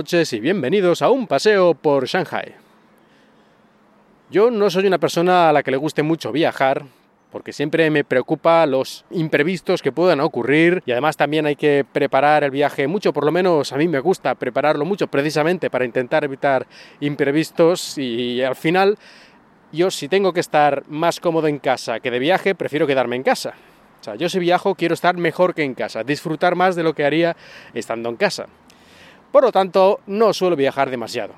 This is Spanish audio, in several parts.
noches y bienvenidos a un paseo por Shanghai. Yo no soy una persona a la que le guste mucho viajar, porque siempre me preocupa los imprevistos que puedan ocurrir y además también hay que preparar el viaje mucho, por lo menos a mí me gusta prepararlo mucho precisamente para intentar evitar imprevistos y al final yo si tengo que estar más cómodo en casa que de viaje, prefiero quedarme en casa. O sea, yo si viajo quiero estar mejor que en casa, disfrutar más de lo que haría estando en casa. Por lo tanto, no suelo viajar demasiado.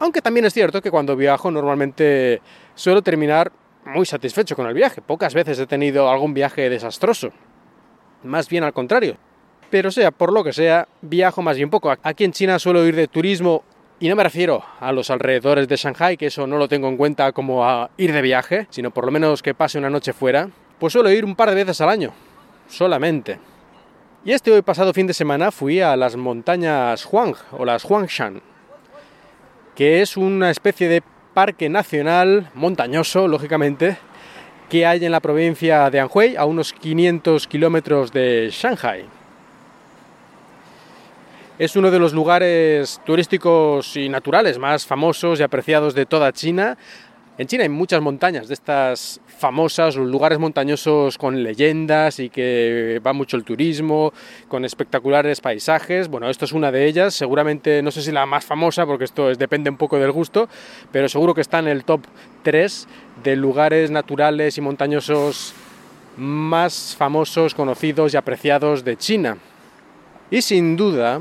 Aunque también es cierto que cuando viajo normalmente suelo terminar muy satisfecho con el viaje. Pocas veces he tenido algún viaje desastroso. Más bien al contrario. Pero sea por lo que sea, viajo más bien poco. Aquí en China suelo ir de turismo y no me refiero a los alrededores de Shanghai, que eso no lo tengo en cuenta como a ir de viaje, sino por lo menos que pase una noche fuera. Pues suelo ir un par de veces al año. Solamente. Y este hoy pasado fin de semana fui a las montañas Huang o las Huangshan, que es una especie de parque nacional montañoso, lógicamente, que hay en la provincia de Anhui, a unos 500 kilómetros de Shanghai. Es uno de los lugares turísticos y naturales más famosos y apreciados de toda China. En China hay muchas montañas de estas famosas, lugares montañosos con leyendas y que va mucho el turismo, con espectaculares paisajes. Bueno, esto es una de ellas, seguramente no sé si la más famosa porque esto es, depende un poco del gusto, pero seguro que está en el top 3 de lugares naturales y montañosos más famosos, conocidos y apreciados de China. Y sin duda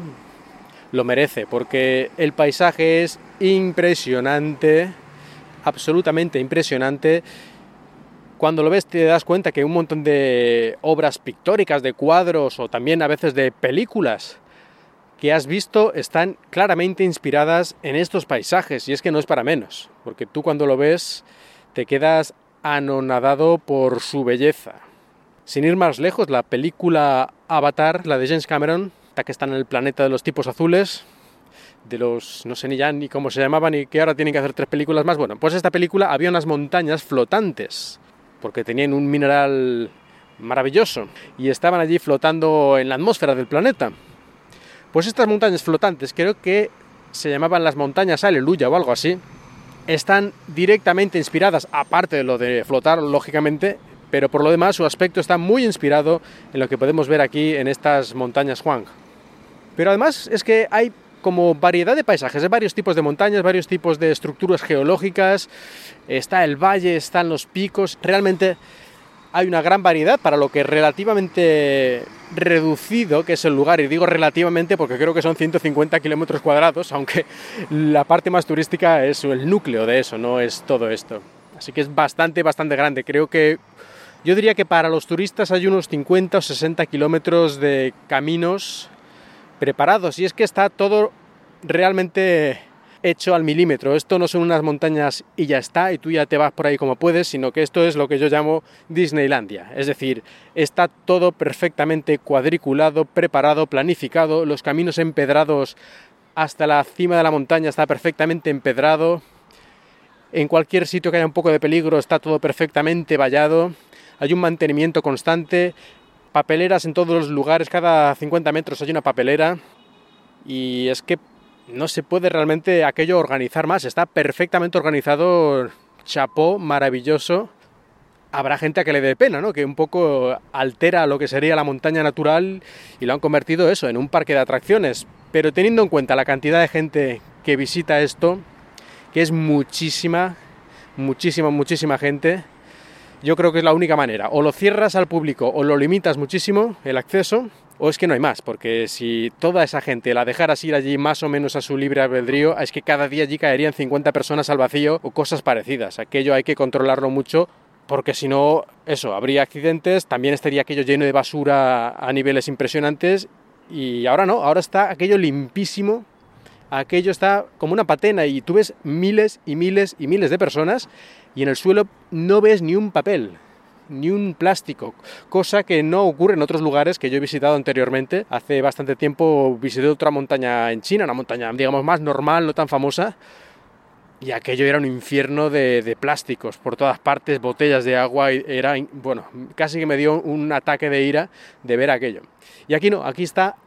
lo merece porque el paisaje es impresionante, absolutamente impresionante cuando lo ves te das cuenta que un montón de obras pictóricas, de cuadros o también a veces de películas que has visto están claramente inspiradas en estos paisajes y es que no es para menos, porque tú cuando lo ves te quedas anonadado por su belleza. Sin ir más lejos, la película Avatar, la de James Cameron, que está en el planeta de los tipos azules, de los, no sé ni ya ni cómo se llamaban y que ahora tienen que hacer tres películas más. Bueno, pues esta película había unas montañas flotantes porque tenían un mineral maravilloso y estaban allí flotando en la atmósfera del planeta. Pues estas montañas flotantes, creo que se llamaban las montañas Aleluya o algo así, están directamente inspiradas, aparte de lo de flotar, lógicamente, pero por lo demás su aspecto está muy inspirado en lo que podemos ver aquí en estas montañas Huang. Pero además es que hay como variedad de paisajes, de varios tipos de montañas, varios tipos de estructuras geológicas, está el valle, están los picos, realmente hay una gran variedad para lo que relativamente reducido que es el lugar, y digo relativamente porque creo que son 150 kilómetros cuadrados, aunque la parte más turística es el núcleo de eso, no es todo esto. Así que es bastante, bastante grande. Creo que yo diría que para los turistas hay unos 50 o 60 kilómetros de caminos preparados y es que está todo realmente hecho al milímetro. Esto no son unas montañas y ya está, y tú ya te vas por ahí como puedes, sino que esto es lo que yo llamo Disneylandia. Es decir, está todo perfectamente cuadriculado, preparado, planificado, los caminos empedrados hasta la cima de la montaña está perfectamente empedrado. En cualquier sitio que haya un poco de peligro está todo perfectamente vallado. Hay un mantenimiento constante, papeleras en todos los lugares, cada 50 metros hay una papelera. Y es que no se puede realmente aquello organizar más. Está perfectamente organizado, chapó, maravilloso. Habrá gente a que le dé pena, ¿no? Que un poco altera lo que sería la montaña natural y lo han convertido eso en un parque de atracciones. Pero teniendo en cuenta la cantidad de gente que visita esto, que es muchísima, muchísima, muchísima gente, yo creo que es la única manera. O lo cierras al público o lo limitas muchísimo el acceso, o es que no hay más, porque si toda esa gente la dejaras ir allí más o menos a su libre albedrío, es que cada día allí caerían 50 personas al vacío o cosas parecidas. Aquello hay que controlarlo mucho porque si no, eso, habría accidentes, también estaría aquello lleno de basura a niveles impresionantes y ahora no, ahora está aquello limpísimo, aquello está como una patena y tú ves miles y miles y miles de personas y en el suelo no ves ni un papel, ni un plástico, cosa que no ocurre en otros lugares que yo he visitado anteriormente. Hace bastante tiempo visité otra montaña en China, una montaña digamos más normal, no tan famosa, y aquello era un infierno de, plásticos por todas partes, botellas de agua, era, bueno, casi que me dio un ataque de ira de ver aquello. Y aquí no, aquí está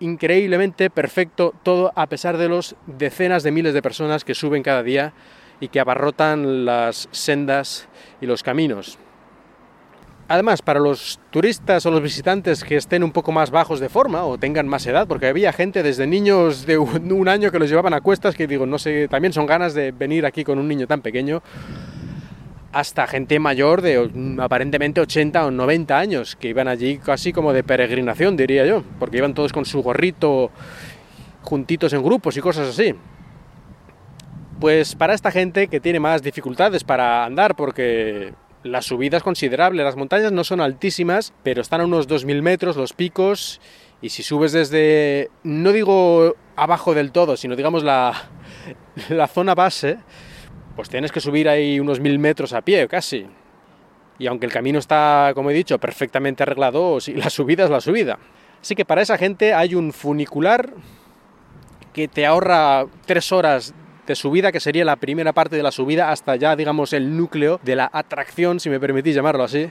increíblemente perfecto todo a pesar de los decenas de miles de personas que suben cada día y que abarrotan las sendas y los caminos. Además, para los turistas o los visitantes que estén un poco más bajos de forma o tengan más edad, porque había gente desde niños de un año que los llevaban a cuestas, que digo, no sé, también son ganas de venir aquí con un niño tan pequeño, hasta gente mayor de aparentemente 80 o 90 años, que iban allí casi como de peregrinación, diría yo, porque iban todos con su gorrito juntitos en grupos y cosas así. Pues para esta gente que tiene más dificultades para andar, porque la subida es considerable, las montañas no son altísimas, pero están a unos 2.000 metros los picos, y si subes desde, no digo abajo del todo, sino digamos la, la zona base, pues tienes que subir ahí unos 1.000 metros a pie casi. Y aunque el camino está, como he dicho, perfectamente arreglado, la subida es la subida. Así que para esa gente hay un funicular que te ahorra tres horas de subida, que sería la primera parte de la subida, hasta ya, digamos, el núcleo de la atracción, si me permitís llamarlo así.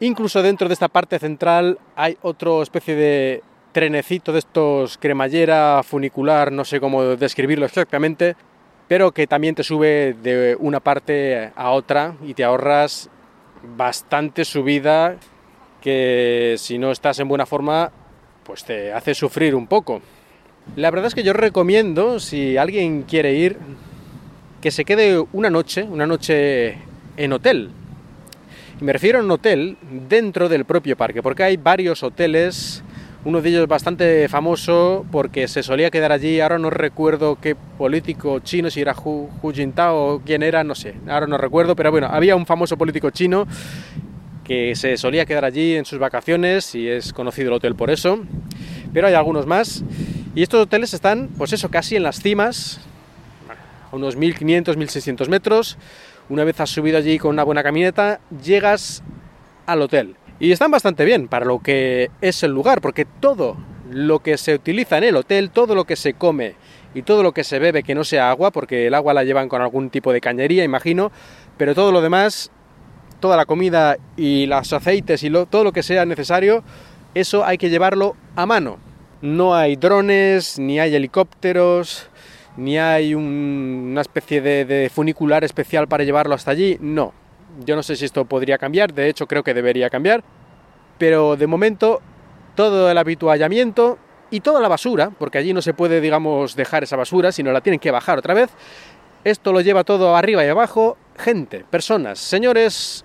Incluso dentro de esta parte central hay otra especie de trenecito de estos cremallera, funicular, no sé cómo describirlo exactamente, pero que también te sube de una parte a otra y te ahorras bastante subida que si no estás en buena forma, pues te hace sufrir un poco. La verdad es que yo recomiendo, si alguien quiere ir, que se quede una noche, una noche en hotel. Y me refiero a un hotel dentro del propio parque, porque hay varios hoteles, uno de ellos bastante famoso porque se solía quedar allí, ahora no recuerdo qué político chino, si era Hu, Jintao o quién era, no sé, ahora no recuerdo, pero bueno, había un famoso político chino que se solía quedar allí en sus vacaciones y es conocido el hotel por eso, pero hay algunos más y estos hoteles están, pues eso, casi en las cimas, a unos 1500, 1600 metros. Una vez has subido allí con una buena camioneta, llegas al hotel. Y están bastante bien para lo que es el lugar, porque todo lo que se utiliza en el hotel, todo lo que se come y todo lo que se bebe que no sea agua, porque el agua la llevan con algún tipo de cañería, imagino, pero todo lo demás, toda la comida y los aceites y todo lo que sea necesario, eso hay que llevarlo a mano no hay drones, ni hay helicópteros, ni hay una especie de, funicular especial para llevarlo hasta allí. No, yo no sé si esto podría cambiar, de hecho creo que debería cambiar, pero de momento todo el habituallamiento y toda la basura, porque allí no se puede, digamos, dejar esa basura, sino la tienen que bajar otra vez. Esto lo lleva todo arriba y abajo, gente, personas, señores,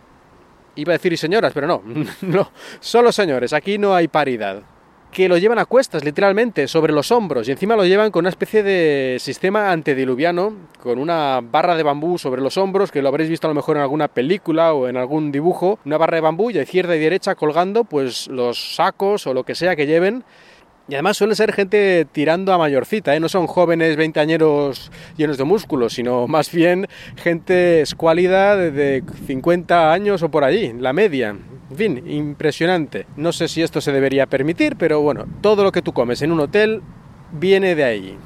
iba a decir y señoras, pero no, no, solo señores, aquí no hay paridad que lo llevan a cuestas, literalmente, sobre los hombros, y encima lo llevan con una especie de sistema antediluviano, con una barra de bambú sobre los hombros, que lo habréis visto a lo mejor en alguna película o en algún dibujo, una barra de bambú y a izquierda y derecha colgando pues los sacos o lo que sea que lleven y además suele ser gente tirando a mayorcita, ¿eh? no son jóvenes veinteañeros llenos de músculos, sino más bien gente escuálida de 50 años o por allí, la media. En fin, impresionante. No sé si esto se debería permitir, pero bueno, todo lo que tú comes en un hotel viene de ahí.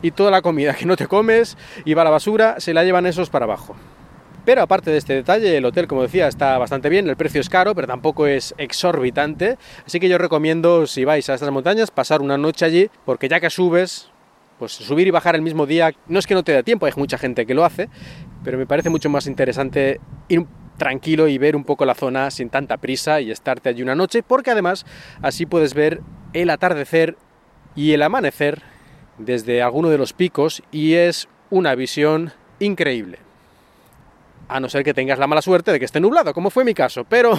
Y toda la comida que no te comes y va a la basura, se la llevan esos para abajo. Pero aparte de este detalle, el hotel, como decía, está bastante bien, el precio es caro, pero tampoco es exorbitante. Así que yo recomiendo, si vais a estas montañas, pasar una noche allí, porque ya que subes, pues subir y bajar el mismo día, no es que no te dé tiempo, hay mucha gente que lo hace, pero me parece mucho más interesante ir tranquilo y ver un poco la zona sin tanta prisa y estarte allí una noche, porque además así puedes ver el atardecer y el amanecer desde alguno de los picos y es una visión increíble a no ser que tengas la mala suerte de que esté nublado, como fue mi caso, pero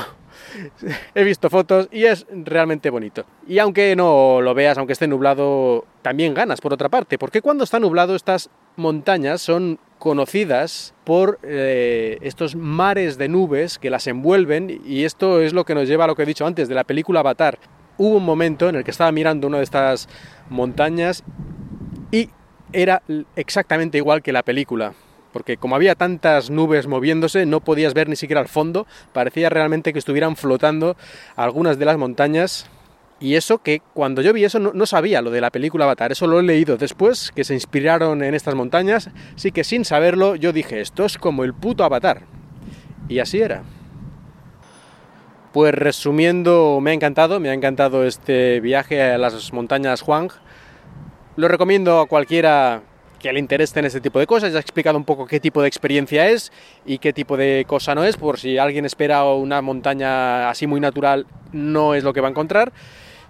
he visto fotos y es realmente bonito. Y aunque no lo veas, aunque esté nublado, también ganas por otra parte, porque cuando está nublado estas montañas son conocidas por eh, estos mares de nubes que las envuelven y esto es lo que nos lleva a lo que he dicho antes de la película Avatar. Hubo un momento en el que estaba mirando una de estas montañas y era exactamente igual que la película porque como había tantas nubes moviéndose, no podías ver ni siquiera al fondo, parecía realmente que estuvieran flotando algunas de las montañas. Y eso que cuando yo vi eso no, sabía lo de la película Avatar, eso lo he leído después, que se inspiraron en estas montañas, así que sin saberlo yo dije, esto es como el puto Avatar. Y así era. Pues resumiendo, me ha encantado, me ha encantado este viaje a las montañas Huang. Lo recomiendo a cualquiera que le interese en este tipo de cosas. Ya he explicado un poco qué tipo de experiencia es y qué tipo de cosa no es, por si alguien espera una montaña así muy natural, no es lo que va a encontrar.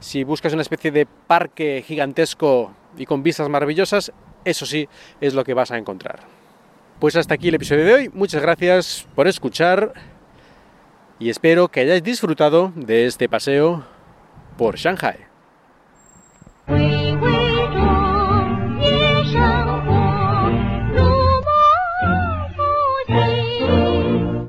Si buscas una especie de parque gigantesco y con vistas maravillosas, eso sí es lo que vas a encontrar. Pues hasta aquí el episodio de hoy. Muchas gracias por escuchar y espero que hayáis disfrutado de este paseo por Shanghai.